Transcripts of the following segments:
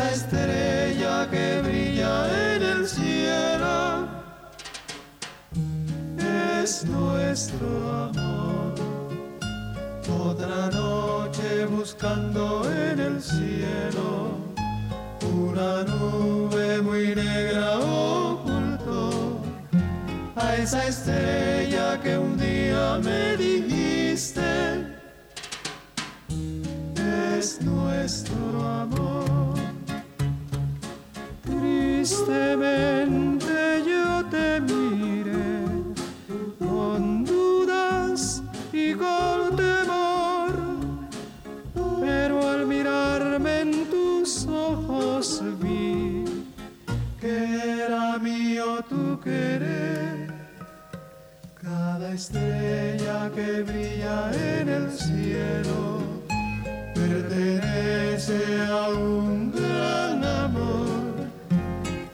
Esa estrella que brilla en el cielo es nuestro amor. Otra noche buscando en el cielo una nube muy negra ocultó a esa estrella Cada estrella que brilla en el cielo pertenece a un gran amor.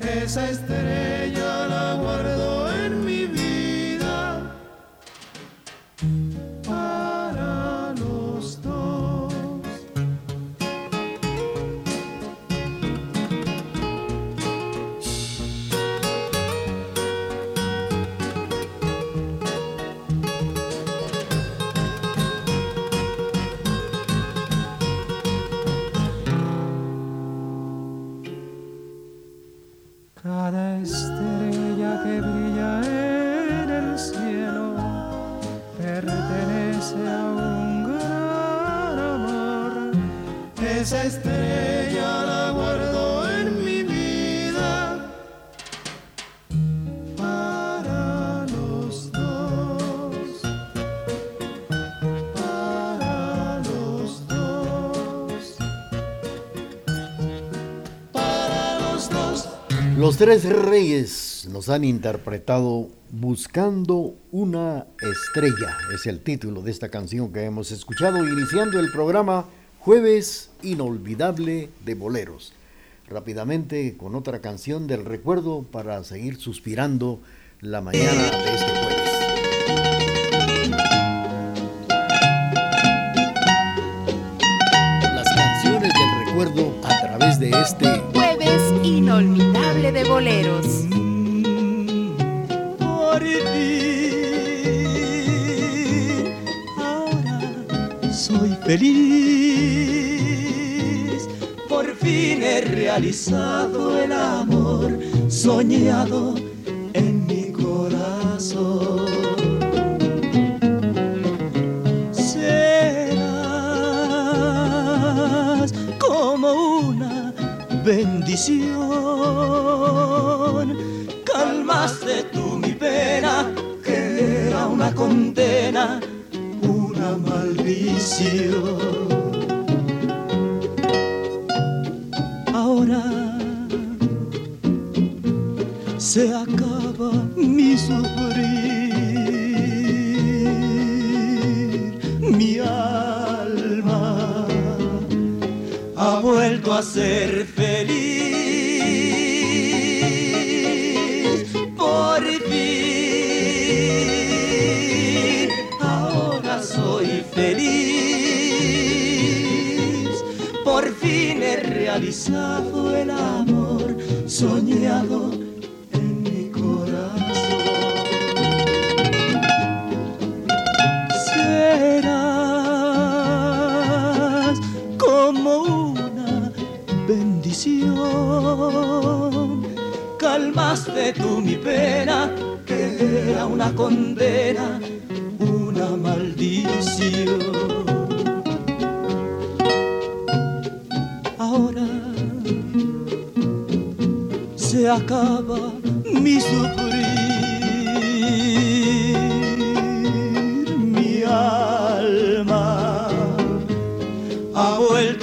Esa estrella Los tres reyes nos han interpretado Buscando una estrella. Es el título de esta canción que hemos escuchado iniciando el programa Jueves Inolvidable de Boleros. Rápidamente con otra canción del recuerdo para seguir suspirando la mañana de este jueves. Feliz. Por fin he realizado el amor soñado en mi corazón. Serás como una bendición. Calmaste tú mi pena, que era una condena, Ahora se acaba mi sufrir, mi alma ha vuelto a ser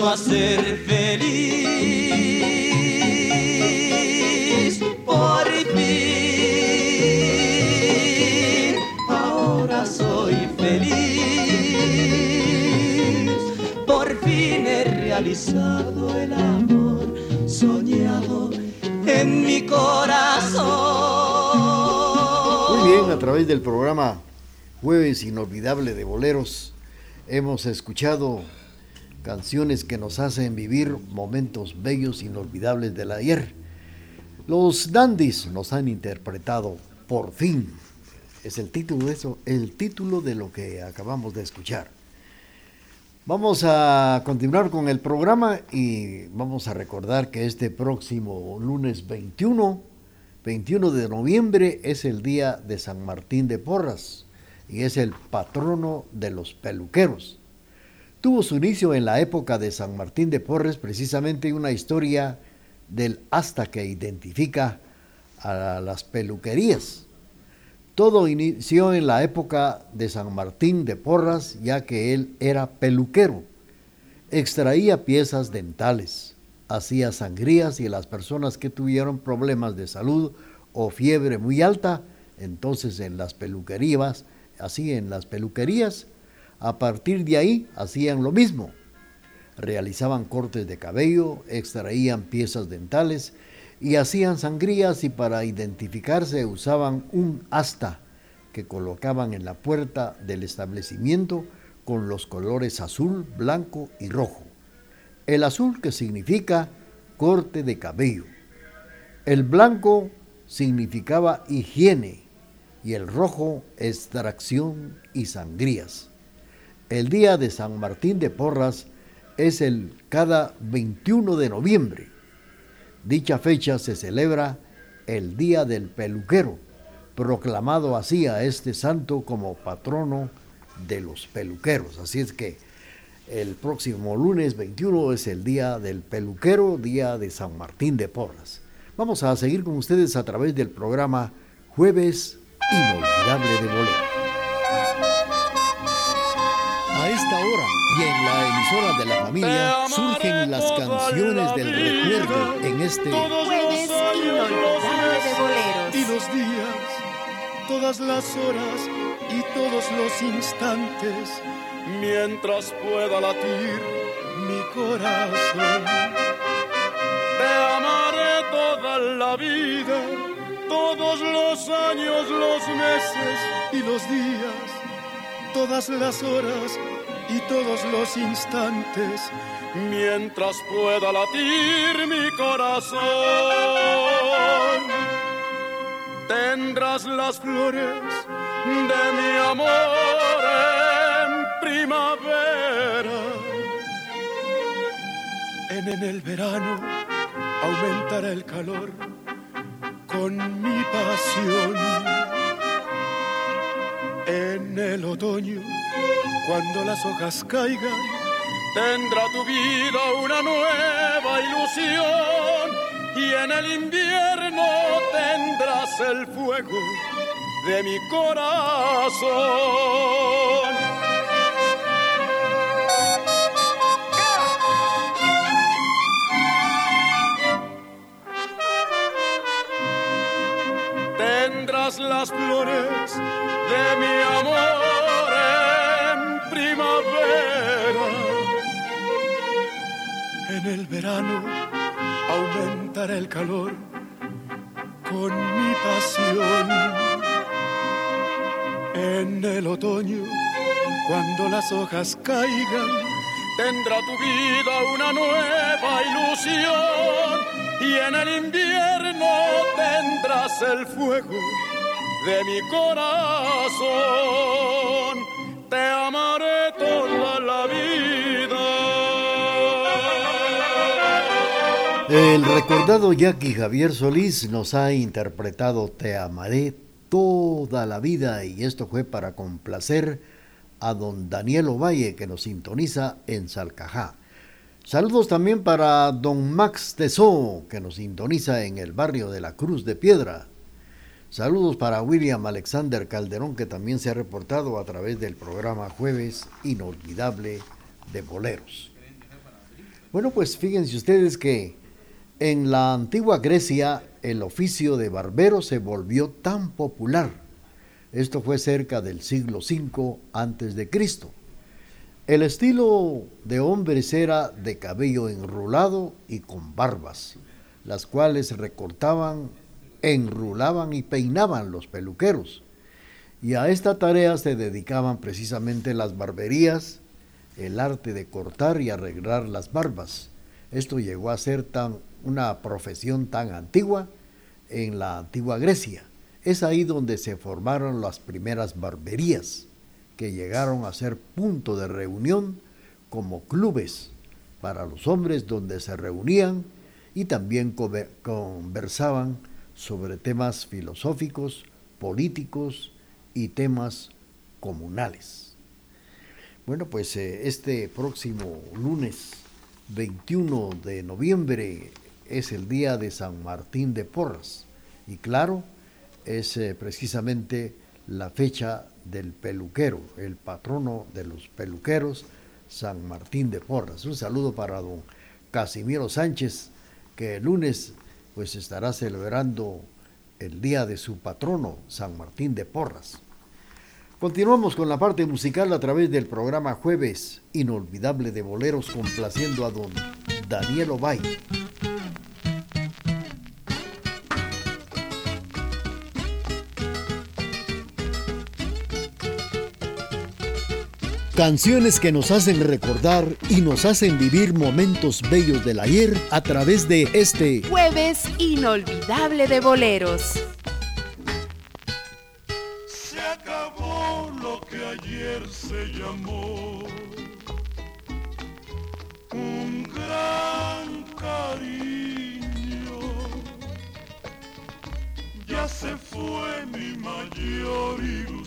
vuelto a ser feliz por fin. Ahora soy feliz, por fin he realizado el amor soñado en mi corazón. Muy bien, a través del programa Jueves Inolvidable de Boleros hemos escuchado canciones que nos hacen vivir momentos bellos, inolvidables del ayer. Los dandies nos han interpretado Por fin. Es el título de eso, el título de lo que acabamos de escuchar. Vamos a continuar con el programa y vamos a recordar que este próximo lunes 21, 21 de noviembre es el día de San Martín de Porras y es el patrono de los peluqueros. Tuvo su inicio en la época de San Martín de Porres, precisamente una historia del hasta que identifica a las peluquerías. Todo inició en la época de San Martín de Porras, ya que él era peluquero. Extraía piezas dentales, hacía sangrías y las personas que tuvieron problemas de salud o fiebre muy alta, entonces en las peluquerías, así en las peluquerías, a partir de ahí hacían lo mismo. Realizaban cortes de cabello, extraían piezas dentales y hacían sangrías y para identificarse usaban un asta que colocaban en la puerta del establecimiento con los colores azul, blanco y rojo. El azul que significa corte de cabello. El blanco significaba higiene y el rojo extracción y sangrías. El día de San Martín de Porras es el cada 21 de noviembre. Dicha fecha se celebra el Día del Peluquero, proclamado así a este santo como patrono de los peluqueros. Así es que el próximo lunes 21 es el Día del Peluquero, Día de San Martín de Porras. Vamos a seguir con ustedes a través del programa Jueves Inolvidable de Bolero. Esta hora y en la emisora de la familia surgen las canciones del recuerdo en este Jueves Inolvidable de Boleros. y los días, todas las horas y todos los instantes, mientras pueda latir mi corazón. Te amaré toda la vida, todos los años, los meses y los días, todas las horas y todos los instantes, mientras pueda latir mi corazón tendrás las flores de mi amor en primavera. En, en el verano aumentará el calor con mi pasión. En el otoño, cuando las hojas caigan, tendrá tu vida una nueva ilusión y en el invierno tendrás el fuego de mi corazón. Las flores de mi amor en primavera. En el verano aumentará el calor con mi pasión. En el otoño, cuando las hojas caigan, tendrá tu vida una nueva ilusión. Y en el invierno tendrás el fuego de mi corazón. Te amaré toda la vida. El recordado Jackie Javier Solís nos ha interpretado Te amaré toda la vida y esto fue para complacer a don Daniel Ovalle que nos sintoniza en Salcajá. Saludos también para don Max Tesó que nos sintoniza en el barrio de la Cruz de Piedra. Saludos para William Alexander Calderón que también se ha reportado a través del programa Jueves Inolvidable de Boleros. Bueno, pues fíjense ustedes que en la antigua Grecia el oficio de barbero se volvió tan popular. Esto fue cerca del siglo V antes de Cristo. El estilo de hombres era de cabello enrulado y con barbas, las cuales recortaban, enrulaban y peinaban los peluqueros. Y a esta tarea se dedicaban precisamente las barberías, el arte de cortar y arreglar las barbas. Esto llegó a ser tan, una profesión tan antigua en la antigua Grecia. Es ahí donde se formaron las primeras barberías que llegaron a ser punto de reunión como clubes para los hombres donde se reunían y también conversaban sobre temas filosóficos, políticos y temas comunales. Bueno, pues eh, este próximo lunes 21 de noviembre es el día de San Martín de Porras y claro, es eh, precisamente la fecha del peluquero, el patrono de los peluqueros, San Martín de Porras. Un saludo para don Casimiro Sánchez, que el lunes pues estará celebrando el día de su patrono, San Martín de Porras. Continuamos con la parte musical a través del programa Jueves Inolvidable de Boleros, complaciendo a don Daniel Obay. Canciones que nos hacen recordar y nos hacen vivir momentos bellos del ayer a través de este jueves inolvidable de boleros. Se acabó lo que ayer se llamó un gran cariño. Ya se fue mi mayor ilusión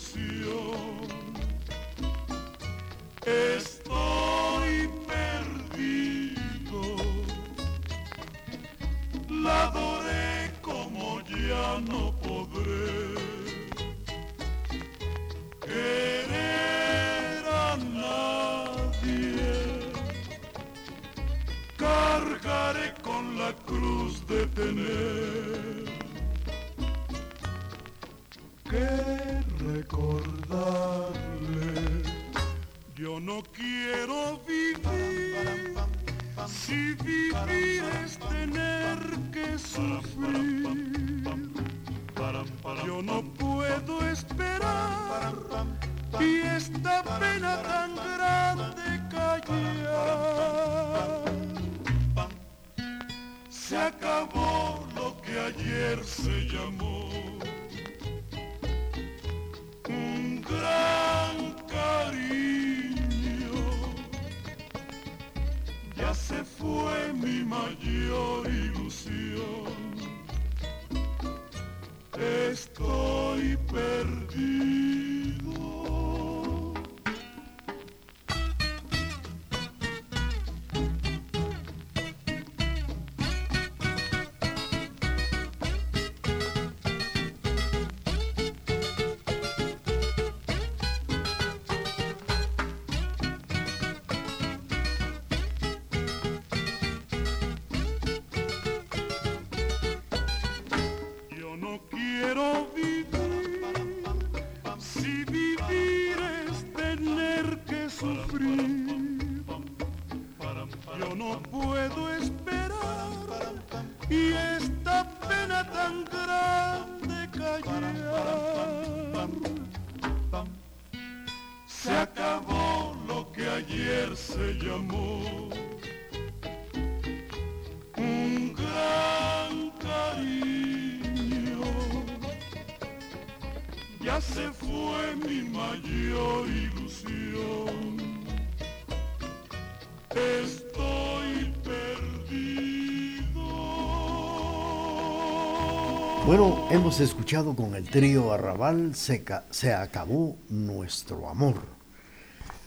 Bueno, hemos escuchado con el trío Arrabal se, acabó nuestro amor.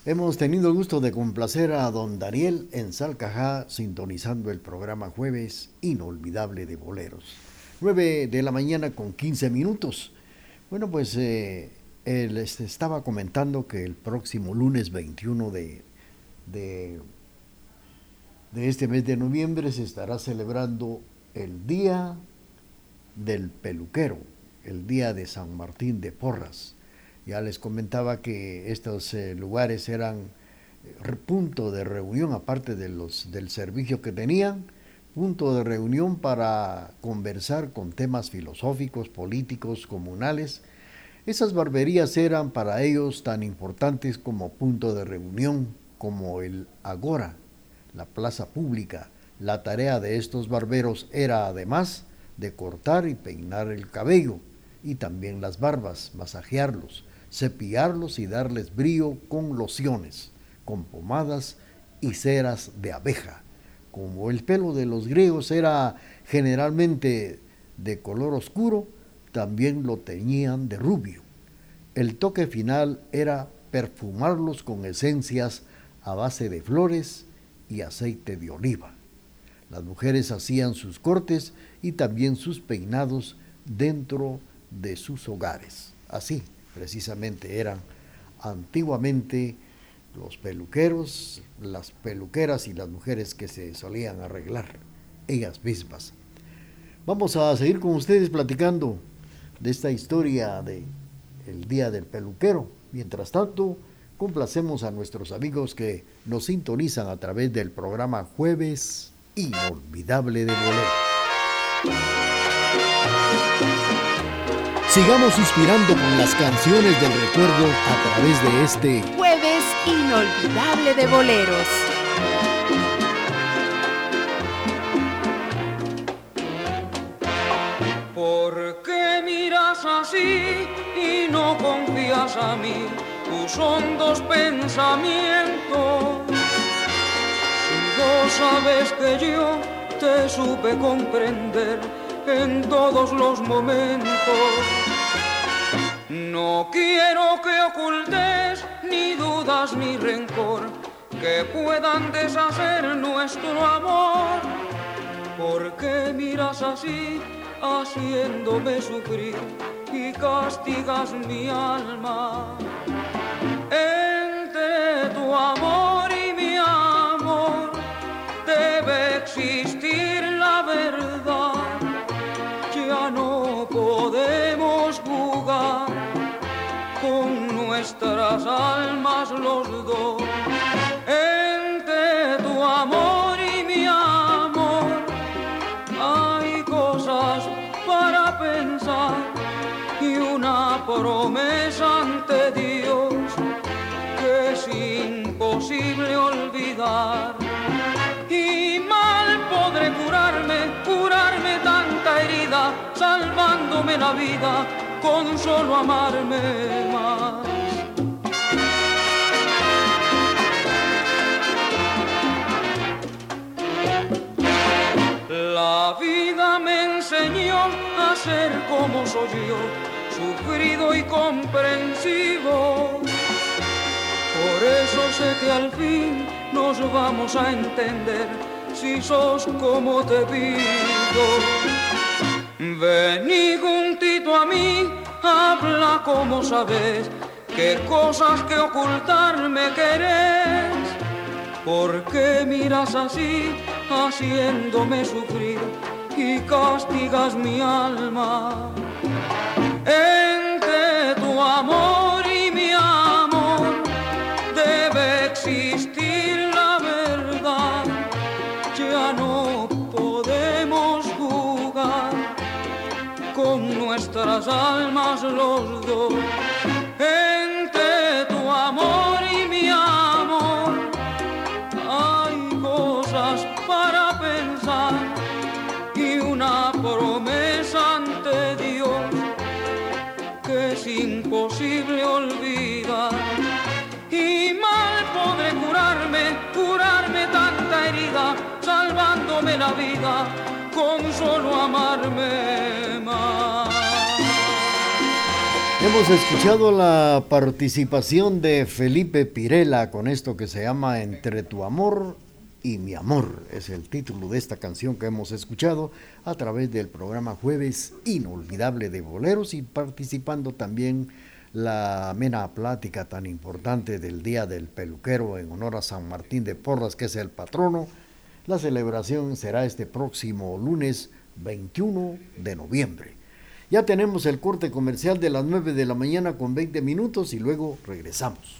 Hemos tenido el gusto de complacer a don Daniel en Salcajá sintonizando el programa Jueves Inolvidable de Boleros. 9 de la mañana con 15 minutos. Bueno, pues eh, él este, estaba comentando que el próximo lunes 21 de, de, de este mes de noviembre se estará celebrando el Día del peluquero, el día de San Martín de Porras. Ya les comentaba que estos eh, lugares eran eh, punto de reunión, aparte de los, del servicio que tenían, punto de reunión para conversar con temas filosóficos, políticos, comunales. Esas barberías eran para ellos tan importantes como punto de reunión, como el agora, la plaza pública. La tarea de estos barberos era además de cortar y peinar el cabello y también las barbas, masajearlos, cepillarlos y darles brillo con lociones, con pomadas y ceras de abeja. Como el pelo de los griegos era generalmente de color oscuro, también lo teñían de rubio. El toque final era perfumarlos con esencias a base de flores y aceite de oliva. Las mujeres hacían sus cortes y también sus peinados dentro de sus hogares. Así, precisamente, eran antiguamente los peluqueros, las peluqueras y las mujeres que se solían arreglar ellas mismas. Vamos a seguir con ustedes platicando de esta historia de el Día del Peluquero. Mientras tanto, complacemos a nuestros amigos que nos sintonizan a través del programa Jueves Inolvidable de Bolero. Sigamos inspirando con las canciones del recuerdo a través de este jueves inolvidable de boleros. ¿Por qué miras así y no confías a mí tus hondos pensamientos? Si no sabes que yo te supe comprender en todos los momentos. No quiero que ocultes ni dudas ni rencor que puedan deshacer nuestro amor. ¿Por qué miras así, haciéndome sufrir y castigas mi alma? Entre tu amor nuestras almas los dos. Entre tu amor y mi amor hay cosas para pensar y una promesa ante Dios que es imposible olvidar podré curarme, curarme tanta herida, salvándome la vida con solo amarme más. Ser como soy yo, sufrido y comprensivo. Por eso sé que al fin nos vamos a entender si sos como te pido. Vení juntito a mí, habla como sabes, qué cosas que ocultarme querés. ¿Por qué miras así, haciéndome sufrir y castigas mi alma? Entre tu amor y mi amor debe existir nuestras almas los dos. Entre tu amor y mi imposible olvidar. Y mal podré curarme, curarme tanta herida, salvándome la vida con solo amarme más. Hemos escuchado la participación de Felipe Pirela con esto que se llama Entre tu amor y mi amor. Es el título de esta canción que hemos escuchado a través del programa Jueves Inolvidable de Boleros y participando también la amena plática tan importante del Día del Peluquero en honor a San Martín de Porras, que es el patrono. La celebración será este próximo lunes 21 de noviembre. Ya tenemos el corte comercial de las 9 de la mañana con 20 minutos y luego regresamos.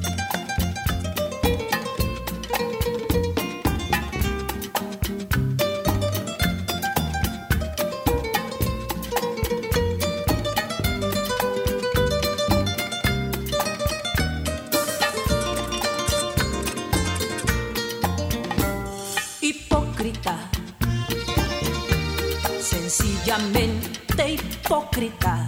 Hipócrita,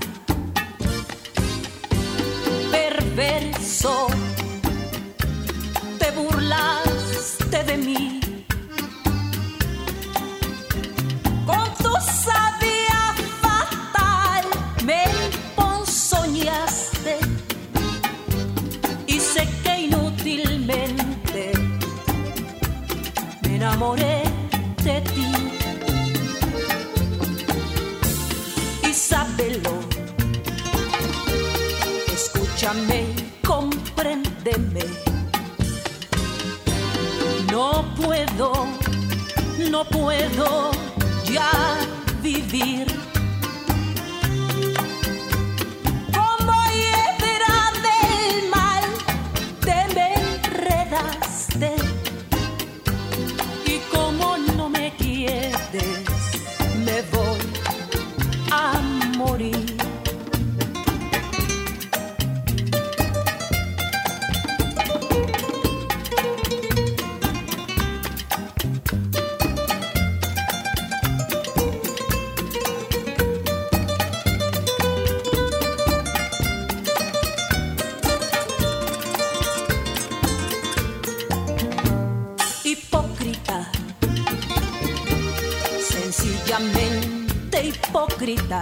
hipócrita,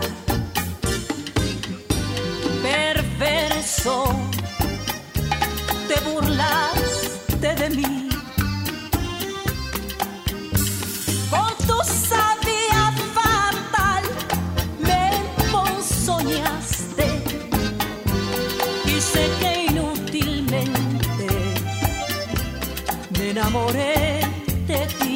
perverso, te burlaste de mí. Con tu sabia fatal me ponzoñaste y sé que inútilmente me enamoré de ti.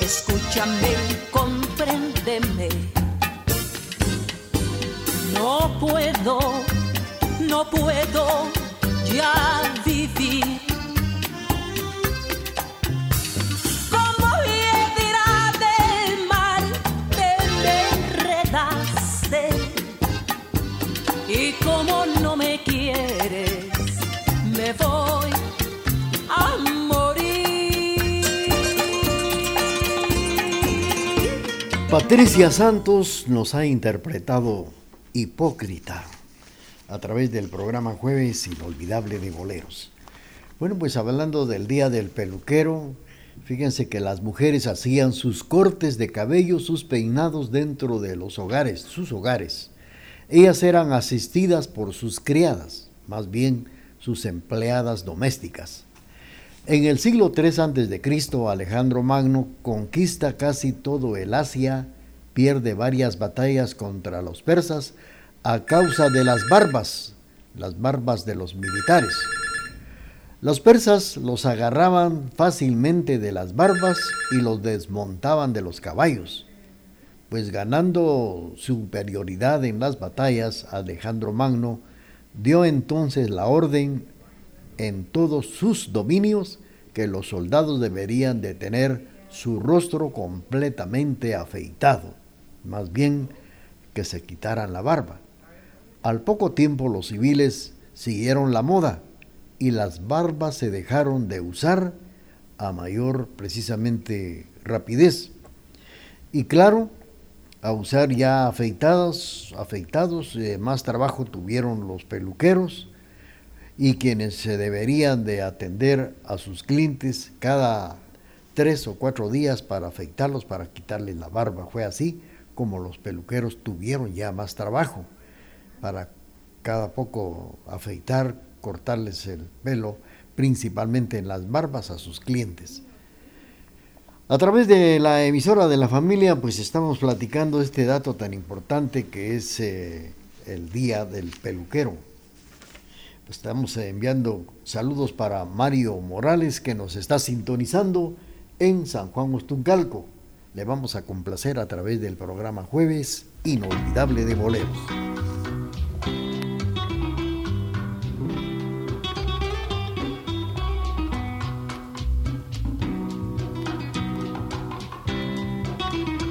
Escúchame y compréndeme. No puedo, no puedo, ya Patricia Santos nos ha interpretado Hipócrita a través del programa Jueves Inolvidable de Boleros. Bueno, pues hablando del Día del Peluquero, fíjense que las mujeres hacían sus cortes de cabello, sus peinados dentro de los hogares, sus hogares. Ellas eran asistidas por sus criadas, más bien sus empleadas domésticas. En el siglo III a.C., Alejandro Magno conquista casi todo el Asia pierde varias batallas contra los persas a causa de las barbas, las barbas de los militares. Los persas los agarraban fácilmente de las barbas y los desmontaban de los caballos, pues ganando superioridad en las batallas, Alejandro Magno dio entonces la orden en todos sus dominios que los soldados deberían de tener su rostro completamente afeitado, más bien que se quitaran la barba. Al poco tiempo los civiles siguieron la moda y las barbas se dejaron de usar a mayor precisamente rapidez. Y claro, a usar ya afeitados, afeitados, eh, más trabajo tuvieron los peluqueros y quienes se deberían de atender a sus clientes cada tres o cuatro días para afeitarlos, para quitarles la barba. Fue así como los peluqueros tuvieron ya más trabajo para cada poco afeitar, cortarles el pelo, principalmente en las barbas a sus clientes. A través de la emisora de la familia, pues estamos platicando este dato tan importante que es eh, el Día del Peluquero. Estamos enviando saludos para Mario Morales que nos está sintonizando en San Juan Ostuncalco. Le vamos a complacer a través del programa Jueves Inolvidable de Boleros.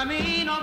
camino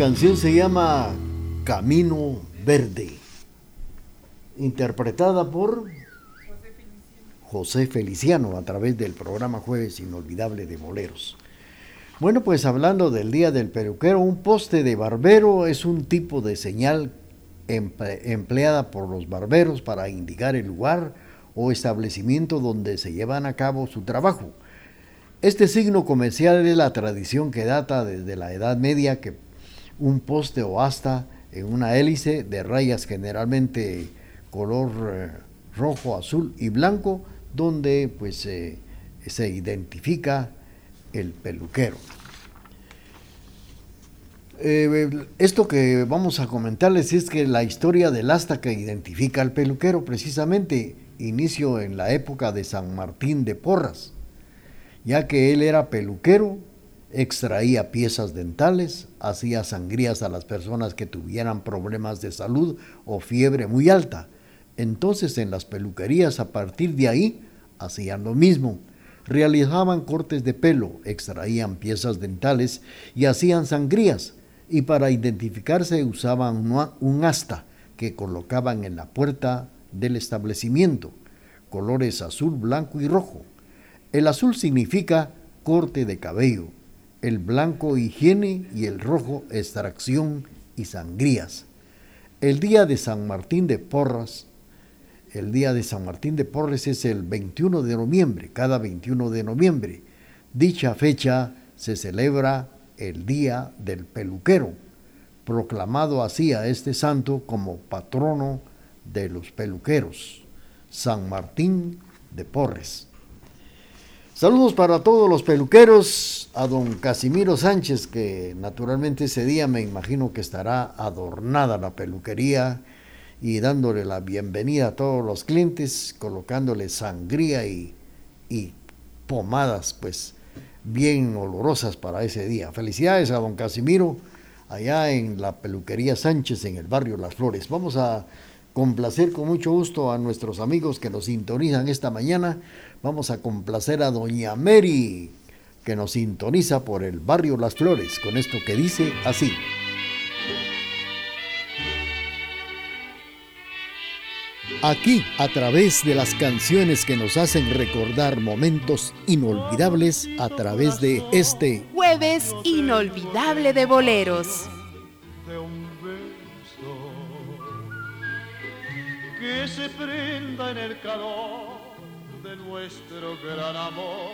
canción se llama Camino Verde, interpretada por José Feliciano a través del programa Jueves Inolvidable de Boleros. Bueno, pues hablando del Día del Peluquero, un poste de barbero es un tipo de señal empleada por los barberos para indicar el lugar o establecimiento donde se llevan a cabo su trabajo. Este signo comercial es la tradición que data desde la Edad Media que un poste o asta en una hélice de rayas generalmente color eh, rojo, azul y blanco, donde pues se identifica el peluquero. Eh, esto que vamos a comentarles es que la historia del asta que identifica al peluquero precisamente inició en la época de San Martín de Porras, ya que él era peluquero, extraía piezas dentales, hacía sangrías a las personas que tuvieran problemas de salud o fiebre muy alta. Entonces en las peluquerías a partir de ahí hacían lo mismo realizaban cortes de pelo, extraían piezas dentales y hacían sangrías, y para identificarse usaban un asta que colocaban en la puerta del establecimiento, colores azul, blanco y rojo. El azul significa corte de cabello, el blanco higiene y el rojo extracción y sangrías. El día de San Martín de Porras el día de San Martín de Porres es el 21 de noviembre, cada 21 de noviembre. Dicha fecha se celebra el Día del Peluquero, proclamado así a este santo como patrono de los peluqueros, San Martín de Porres. Saludos para todos los peluqueros, a don Casimiro Sánchez, que naturalmente ese día me imagino que estará adornada la peluquería y dándole la bienvenida a todos los clientes, colocándole sangría y, pomadas, pues bien olorosas para ese día. Felicidades a don Casimiro, allá en la peluquería Sánchez, en el barrio Las Flores. Vamos a complacer con mucho gusto a nuestros amigos que nos sintonizan esta mañana. Vamos a complacer a doña Mary, que nos sintoniza por el barrio Las Flores, con esto que dice así. Aquí, a través de las canciones que nos hacen recordar momentos inolvidables, a través de este jueves inolvidable de boleros. De un beso que se prenda en el calor de nuestro gran amor,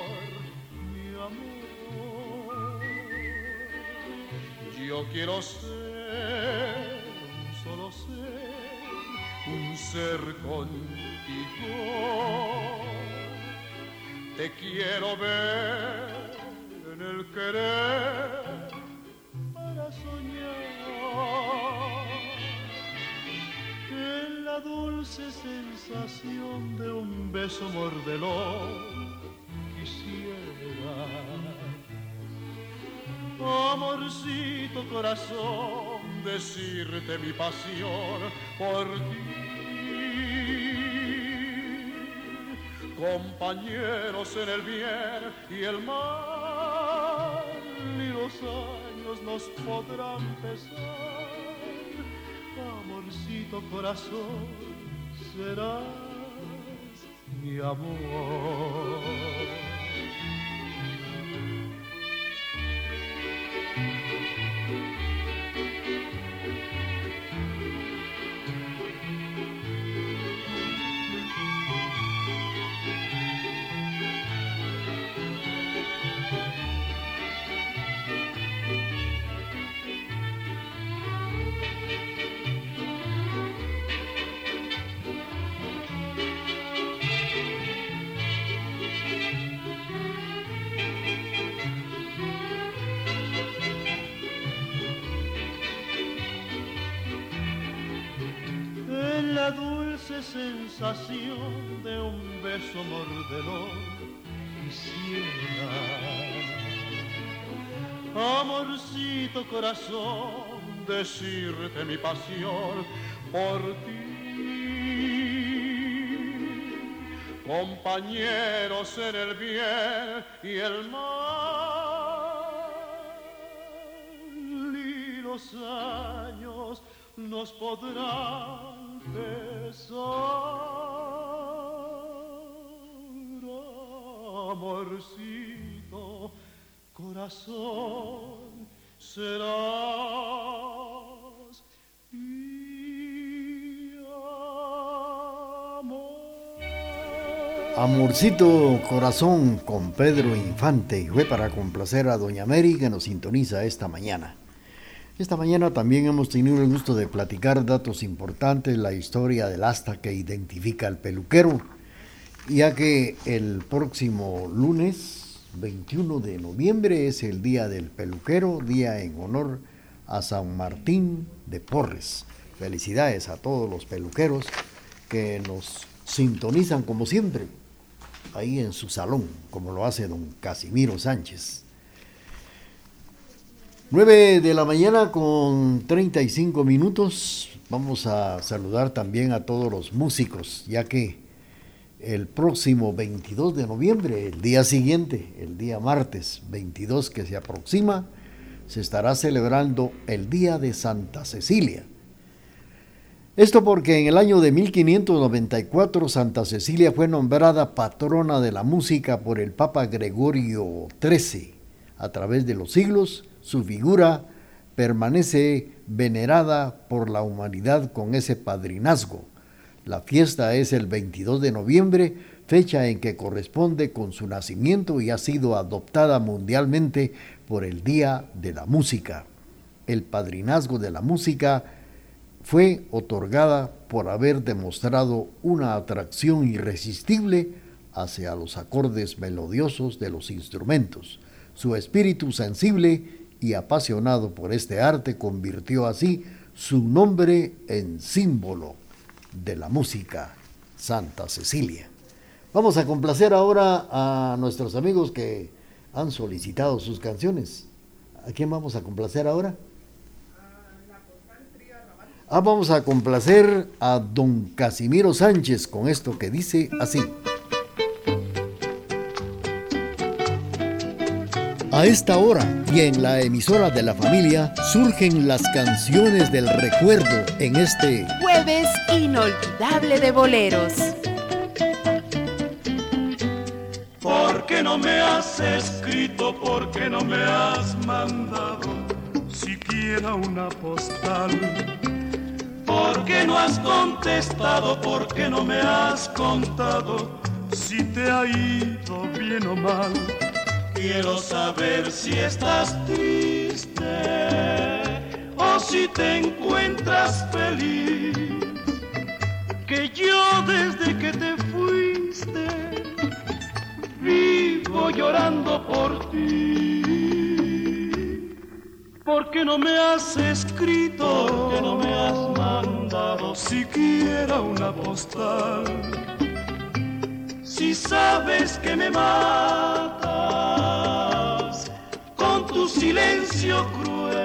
mi amor. Yo quiero ser solo ser un ser contigo. Te quiero ver en el querer dulce sensación de un beso mordelón quisiera. Amorcito corazón, decirte mi pasión por ti compañeros en el bien y el mal, ni los años nos podrán pesar. Amorcito corazón, serás mi amor. Sensación de un beso mordelón quisiera. Amorcito corazón, decirte mi pasión por ti. Compañeros en el bien y el mal, y los años nos podrán amorcito, corazón, serás Amorcito Corazón con Pedro Infante y fue para complacer a Doña Mary que nos sintoniza esta mañana. Esta mañana también hemos tenido el gusto de platicar datos importantes, la historia del asta que identifica al peluquero, ya que el próximo lunes 21 de noviembre es el Día del Peluquero, día en honor a San Martín de Porres. Felicidades a todos los peluqueros que nos sintonizan como siempre ahí en su salón, como lo hace don Casimiro Sánchez. 9 de la mañana con 35 minutos. Vamos a saludar también a todos los músicos, ya que el próximo 22 de noviembre, el día siguiente, el día martes 22 que se aproxima, se estará celebrando el Día de Santa Cecilia. Esto porque en el año de 1594 Santa Cecilia fue nombrada patrona de la música por el Papa Gregorio XIII. A través de los siglos, su figura permanece venerada por la humanidad con ese padrinazgo. La fiesta es el 22 de noviembre, fecha en que corresponde con su nacimiento y ha sido adoptada mundialmente por el Día de la Música. El padrinazgo de la música fue otorgada por haber demostrado una atracción irresistible hacia los acordes melodiosos de los instrumentos. Su espíritu sensible y apasionado por este arte convirtió así su nombre en símbolo de la música, Santa Cecilia. Vamos a complacer ahora a nuestros amigos que han solicitado sus canciones. ¿A quién vamos a complacer ahora? Ah, vamos a complacer a don Casimiro Sánchez con esto que dice así. A esta hora y en la emisora de la familia surgen las canciones del recuerdo en este jueves inolvidable de boleros. ¿Por qué no me has escrito? ¿Por qué no me has mandado siquiera una postal? ¿Por qué no has contestado? ¿Por qué no me has contado si te ha ido bien o mal? Quiero saber si estás triste o si te encuentras feliz. Que yo desde que te fuiste vivo llorando por ti. ¿Por qué no me has escrito? ¿Por qué no me has mandado siquiera una postal? Si sabes que me matas silencio cruel,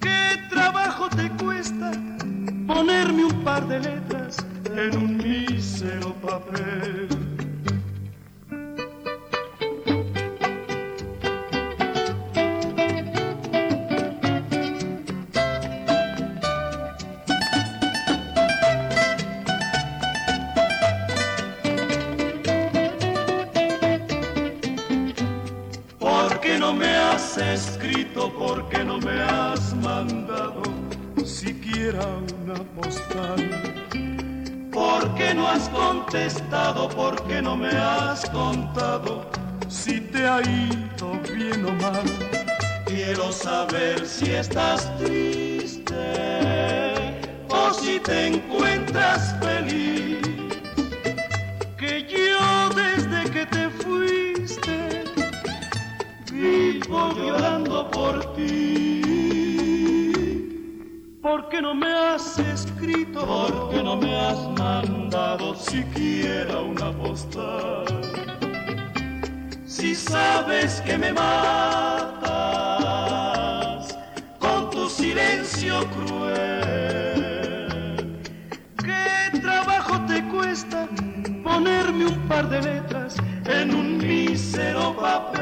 ¿qué trabajo te cuesta ponerme un par de letras en un mísero papel? Ponerme un par de letras en un mísero papel?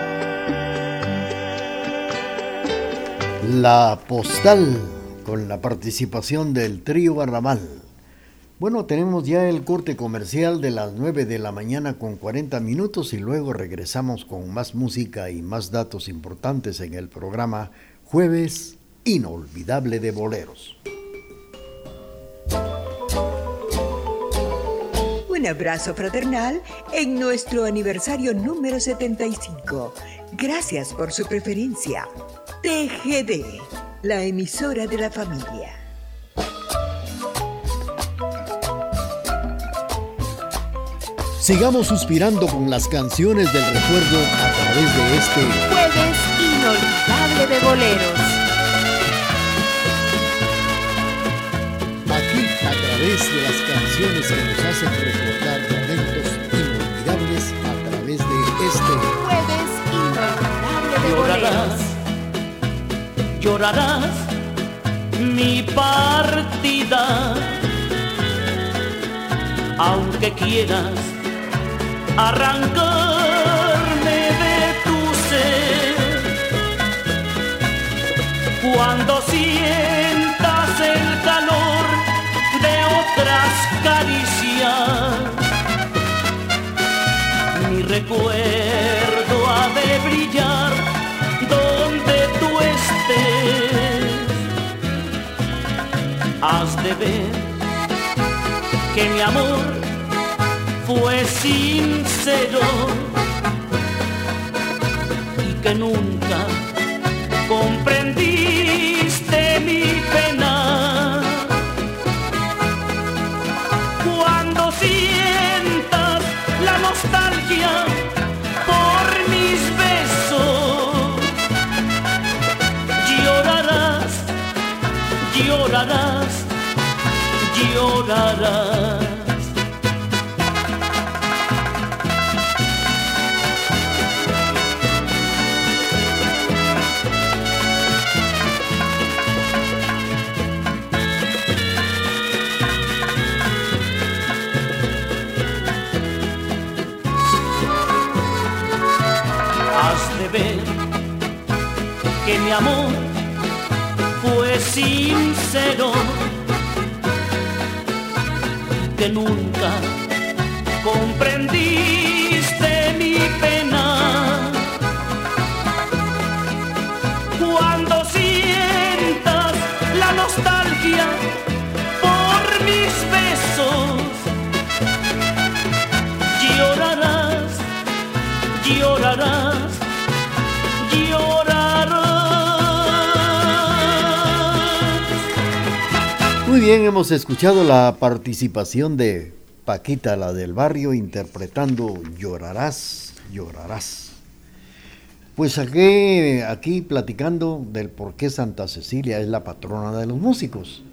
La postal con la participación del trío Barramal. Bueno, tenemos ya el corte comercial de las 9 de la mañana con 40 minutos y luego regresamos con más música y más datos importantes en el programa Jueves Inolvidable de Boleros. Un abrazo fraternal en nuestro aniversario número 75. Gracias por su preferencia. TGD, la emisora de la familia. Sigamos suspirando con las canciones del recuerdo a través de este Jueves inolvidable de boleros. Través de las canciones que nos hacen recordar momentos inolvidables, a través de este jueves inolvidable de Llorarás, boleros. llorarás mi partida, aunque quieras arrancarme de tu ser. Cuando sientas el calor Has de ver que mi amor fue sincero y que nunca que mi amor fue sincero que nunca comprendiste hemos escuchado la participación de Paquita, la del barrio, interpretando Llorarás, llorarás. Pues aquí, aquí platicando del por qué Santa Cecilia es la patrona de los músicos.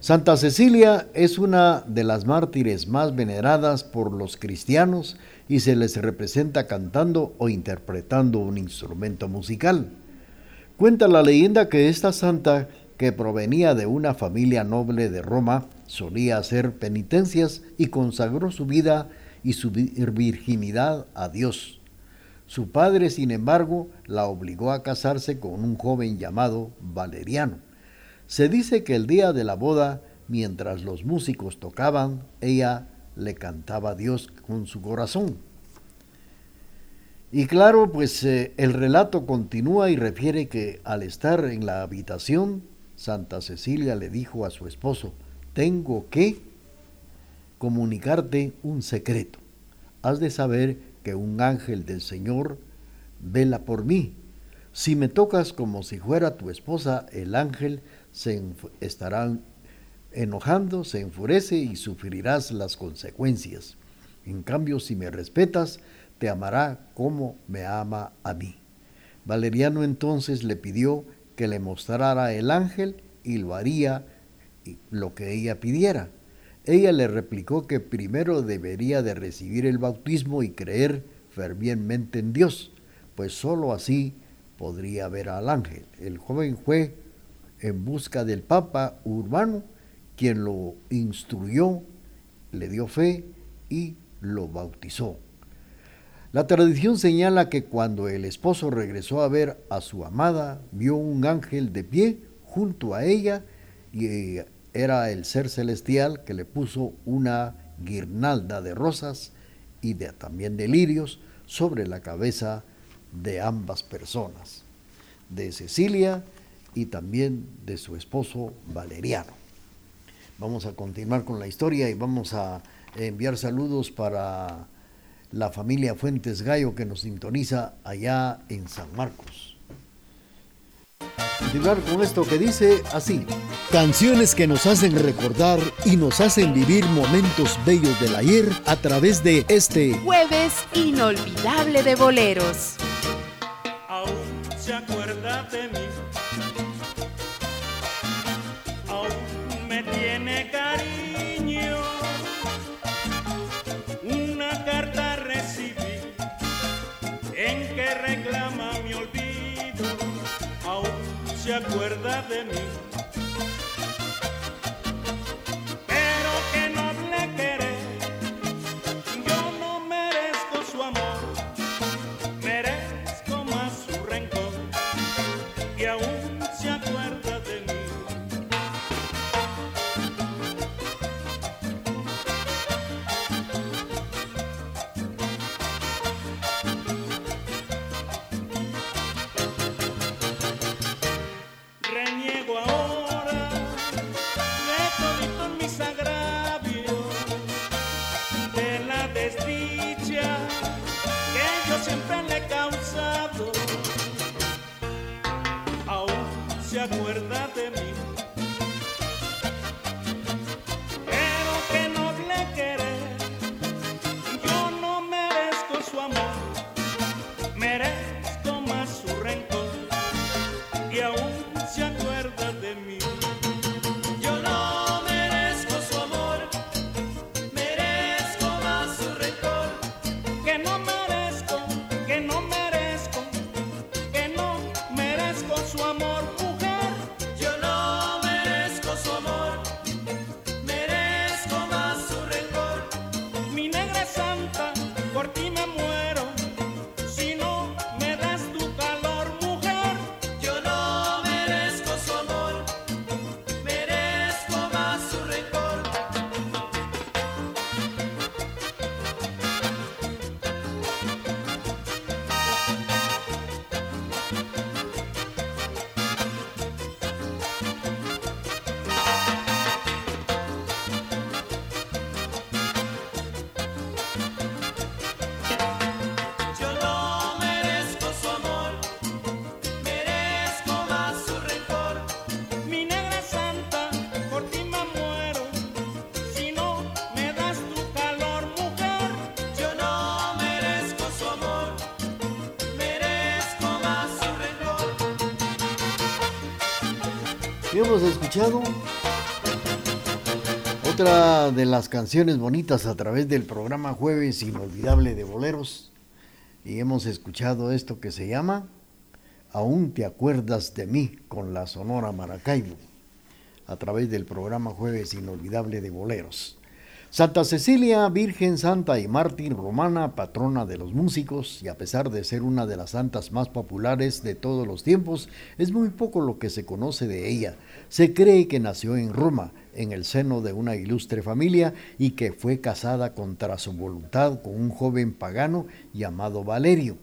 Santa Cecilia es una de las mártires más veneradas por los cristianos y se les representa cantando o interpretando un instrumento musical. Cuenta la leyenda que esta santa, que provenía de una familia noble de Roma, solía hacer penitencias y consagró su vida y su virginidad a Dios. Su padre, sin embargo, la obligó a casarse con un joven llamado Valeriano. Se dice que el día de la boda, mientras los músicos tocaban, ella le cantaba a Dios con su corazón. Y claro, pues eh, el relato continúa y refiere que al estar en la habitación, Santa Cecilia le dijo a su esposo, tengo que comunicarte un secreto. Has de saber que un ángel del Señor vela por mí. Si me tocas como si fuera tu esposa, el ángel se estará enojando, se enfurece y sufrirás las consecuencias. En cambio, si me respetas, te amará como me ama a mí. Valeriano entonces le pidió que le mostrara el ángel y lo haría lo que ella pidiera. Ella le replicó que primero debería de recibir el bautismo y creer fervientemente en Dios, pues sólo así podría ver al ángel. El joven fue en busca del Papa Urbano, quien lo instruyó, le dio fe y lo bautizó. La tradición señala que cuando el esposo regresó a ver a su amada, vio un ángel de pie junto a ella y era el ser celestial que le puso una guirnalda de rosas y de, también de lirios sobre la cabeza de ambas personas, de Cecilia y también de su esposo Valeriano. Vamos a continuar con la historia y vamos a enviar saludos para la familia Fuentes Gallo que nos sintoniza allá en San Marcos. Continuar con esto que dice así. Canciones que nos hacen recordar y nos hacen vivir momentos bellos del ayer a través de este Jueves inolvidable de boleros. Aún se acuerda de se acuerda de mí. Hemos escuchado otra de las canciones bonitas a través del programa Jueves Inolvidable de Boleros. Y hemos escuchado esto que se llama Aún te acuerdas de mí con la Sonora Maracaibo a través del programa Jueves Inolvidable de Boleros. Santa Cecilia, Virgen Santa y Mártir Romana, patrona de los músicos, y a pesar de ser una de las santas más populares de todos los tiempos, es muy poco lo que se conoce de ella. Se cree que nació en Roma, en el seno de una ilustre familia, y que fue casada contra su voluntad con un joven pagano llamado Valerio.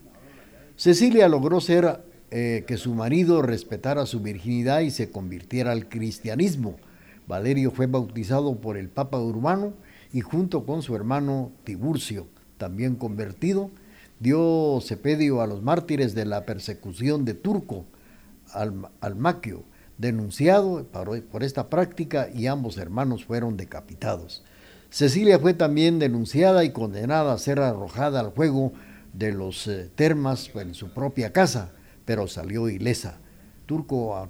Cecilia logró ser eh, que su marido respetara su virginidad y se convirtiera al cristianismo. Valerio fue bautizado por el Papa Urbano y junto con su hermano Tiburcio, también convertido, dio sepedio a los mártires de la persecución de Turco, Alm- Almaquio, denunciado por, esta práctica y ambos hermanos fueron decapitados. Cecilia fue también denunciada y condenada a ser arrojada al fuego de los eh, termas en su propia casa, pero salió ilesa. Turco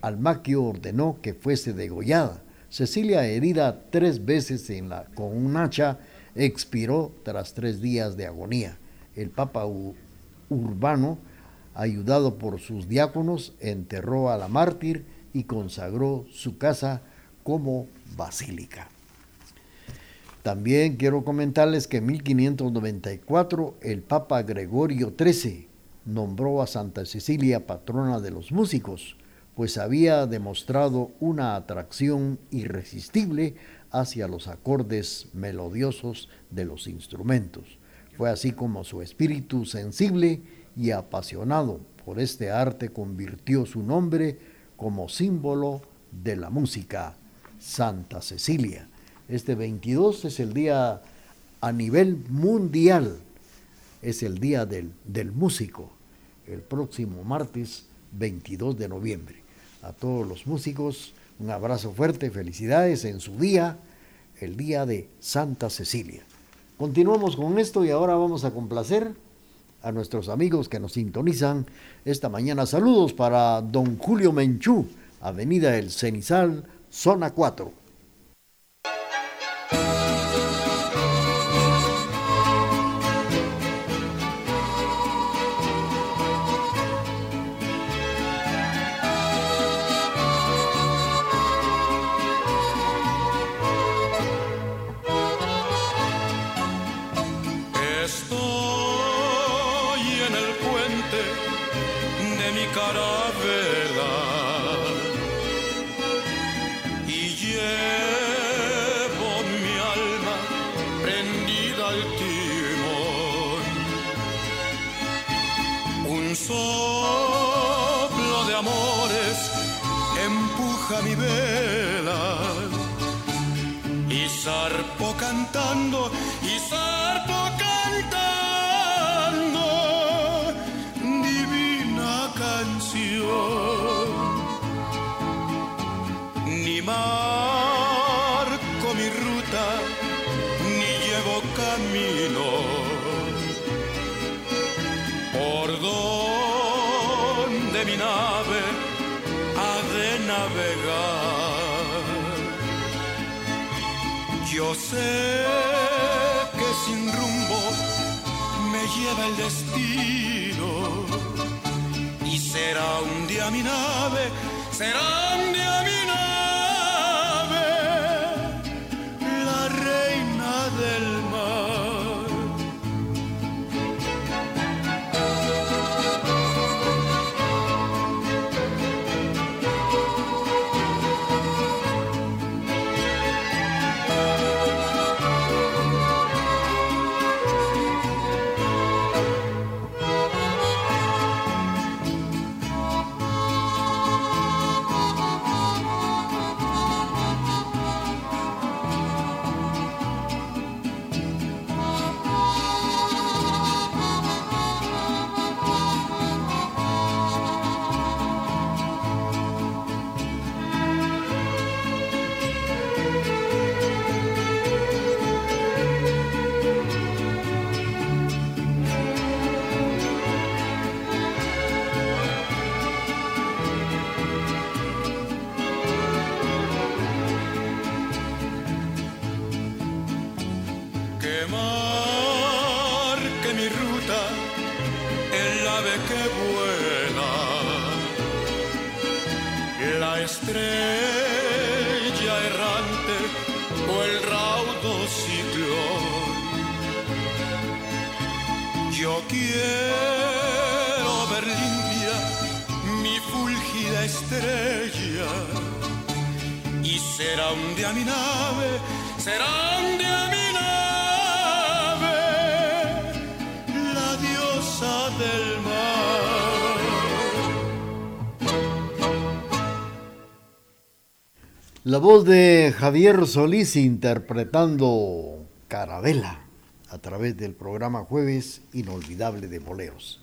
Almaquio ordenó que fuese degollada. Cecilia, herida tres veces en la, con un hacha, expiró tras tres días de agonía. El Papa Urbano, ayudado por sus diáconos, enterró a la mártir y consagró su casa como basílica. También quiero comentarles que en 1594 el Papa Gregorio XIII nombró a Santa Cecilia patrona de los músicos, pues había demostrado una atracción irresistible hacia los acordes melodiosos de los instrumentos. Fue así como su espíritu sensible y apasionado por este arte convirtió su nombre como símbolo de la música, Santa Cecilia. Este 22 es el día a nivel mundial, es el día del, del músico, el próximo martes 22 de noviembre. A todos los músicos, un abrazo fuerte, felicidades en su día, el día de Santa Cecilia. Continuamos con esto y ahora vamos a complacer a nuestros amigos que nos sintonizan esta mañana. Saludos para don Julio Menchú, Avenida El Cenizal, zona 4. Nave, será La voz de Javier Solís interpretando Carabela a través del programa Jueves Inolvidable de Boleros.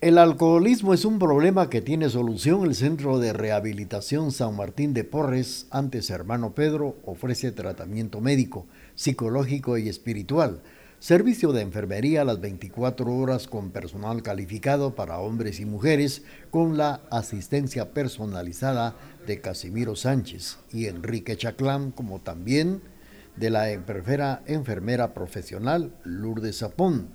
El alcoholismo es un problema que tiene solución. El Centro de Rehabilitación San Martín de Porres, antes hermano Pedro, ofrece tratamiento médico, psicológico y espiritual. Servicio de enfermería a las 24 horas con personal calificado para hombres y mujeres con la asistencia personalizada de Casimiro Sánchez y Enrique Chaclán, como también de la enfermera, profesional Lourdes Zapón.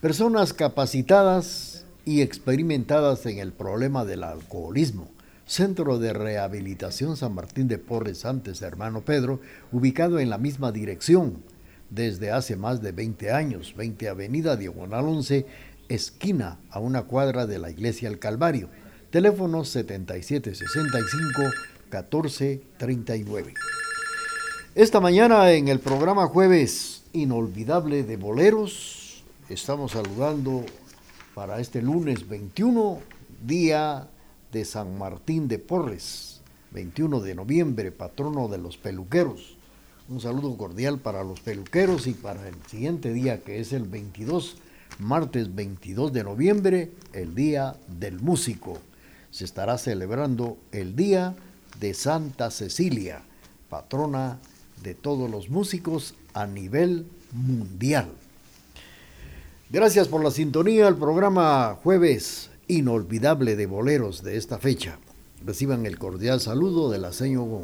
Personas capacitadas y experimentadas en el problema del alcoholismo. Centro de Rehabilitación San Martín de Porres, antes hermano Pedro, ubicado en la misma dirección desde hace más de 20 años, 20 Avenida Diagonal 11, esquina a una cuadra de la Iglesia El Calvario. Teléfono 7765-1439. Esta mañana en el programa Jueves Inolvidable de Boleros, estamos saludando para este lunes 21, día de San Martín de Porres, 21 de noviembre, patrono de los peluqueros. Un saludo cordial para los peluqueros y para el siguiente día que es el 22, martes 22 de noviembre, el Día del Músico. Se estará celebrando el Día de Santa Cecilia, patrona de todos los músicos a nivel mundial. Gracias por la sintonía al programa Jueves Inolvidable de Boleros de esta fecha. Reciban el cordial saludo de la señor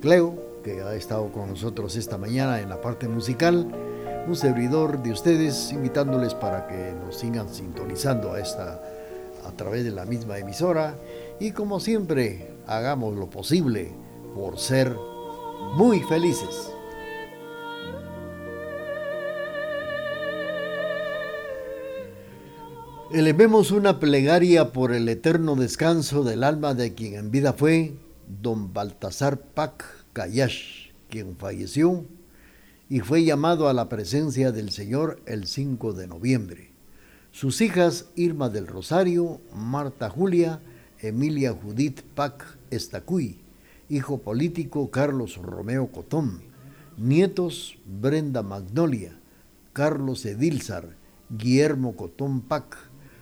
Cleo, que ha estado con nosotros esta mañana en la parte musical. Un servidor de ustedes, invitándoles para que nos sigan sintonizando a esta a través de la misma emisora y como siempre hagamos lo posible por ser muy felices. Elevemos una plegaria por el eterno descanso del alma de quien en vida fue don Baltasar Pac Cayash, quien falleció y fue llamado a la presencia del Señor el 5 de noviembre. Sus hijas Irma del Rosario, Marta Julia, Emilia Judith Pac Estacuy, hijo político Carlos Romeo Cotón, nietos Brenda Magnolia, Carlos Edilzar, Guillermo Cotón Pac,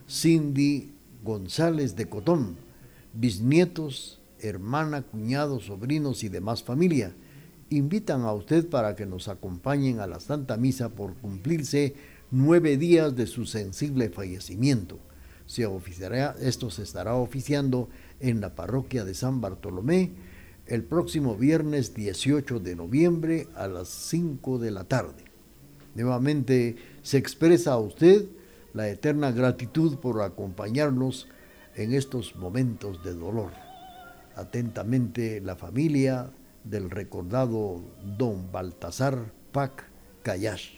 Cindy González de Cotón, bisnietos, hermana, cuñados, sobrinos y demás familia, invitan a usted para que nos acompañen a la Santa Misa por cumplirse nueve días de su sensible fallecimiento. Se oficiará, esto se estará oficiando en la parroquia de San Bartolomé el próximo viernes 18 de noviembre a las 5 de la tarde. Nuevamente se expresa a usted la eterna gratitud por acompañarnos en estos momentos de dolor. Atentamente la familia del recordado don Baltasar Pac Callash.